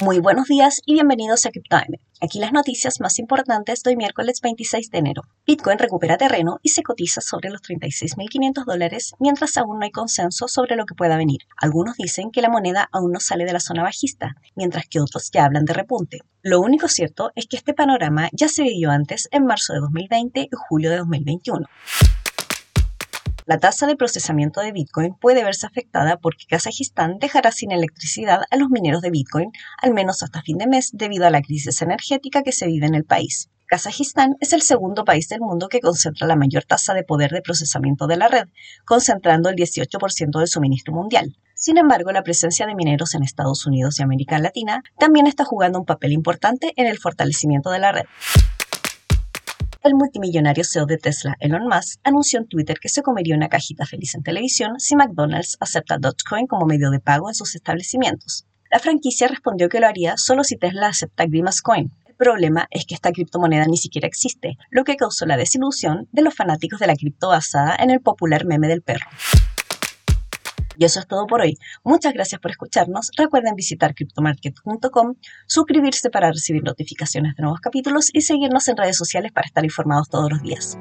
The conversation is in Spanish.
Muy buenos días y bienvenidos a CryptoTime. Aquí las noticias más importantes de miércoles 26 de enero. Bitcoin recupera terreno y se cotiza sobre los 36.500 dólares mientras aún no hay consenso sobre lo que pueda venir. Algunos dicen que la moneda aún no sale de la zona bajista, mientras que otros ya hablan de repunte. Lo único cierto es que este panorama ya se vivió antes en marzo de 2020 y julio de 2021. La tasa de procesamiento de Bitcoin puede verse afectada porque Kazajistán dejará sin electricidad a los mineros de Bitcoin, al menos hasta fin de mes, debido a la crisis energética que se vive en el país. Kazajistán es el segundo país del mundo que concentra la mayor tasa de poder de procesamiento de la red, concentrando el 18% del suministro mundial. Sin embargo, la presencia de mineros en Estados Unidos y América Latina también está jugando un papel importante en el fortalecimiento de la red. El multimillonario CEO de Tesla, Elon Musk, anunció en Twitter que se comería una cajita feliz en televisión si McDonald's acepta Dogecoin como medio de pago en sus establecimientos. La franquicia respondió que lo haría solo si Tesla acepta Grimace Coin. El problema es que esta criptomoneda ni siquiera existe, lo que causó la desilusión de los fanáticos de la cripto basada en el popular meme del perro. Y eso es todo por hoy. Muchas gracias por escucharnos. Recuerden visitar cryptomarket.com, suscribirse para recibir notificaciones de nuevos capítulos y seguirnos en redes sociales para estar informados todos los días.